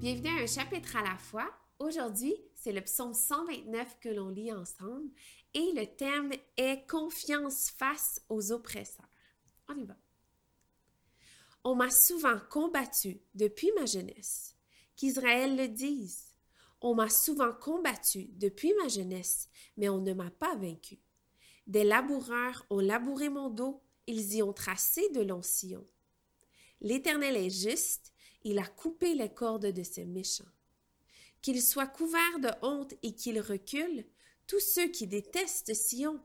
Bienvenue à un chapitre à la fois. Aujourd'hui, c'est le psaume 129 que l'on lit ensemble et le thème est Confiance face aux oppresseurs. On y va. On m'a souvent combattu depuis ma jeunesse. Qu'Israël le dise. On m'a souvent combattu depuis ma jeunesse, mais on ne m'a pas vaincu. Des laboureurs ont labouré mon dos, ils y ont tracé de longs sillons. L'Éternel est juste, il a coupé les cordes de ces méchants. Qu'ils soient couverts de honte et qu'ils reculent, tous ceux qui détestent Sion.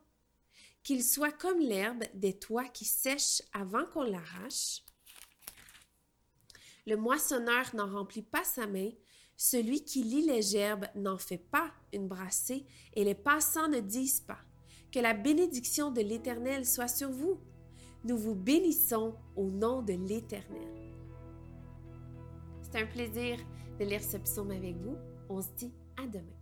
Qu'ils soient comme l'herbe des toits qui sèchent avant qu'on l'arrache. Le moissonneur n'en remplit pas sa main, celui qui lit les gerbes n'en fait pas une brassée, et les passants ne disent pas. Que la bénédiction de l'Éternel soit sur vous. Nous vous bénissons au nom de l'Éternel. C'est un plaisir de lire ce psaume avec vous. On se dit à demain.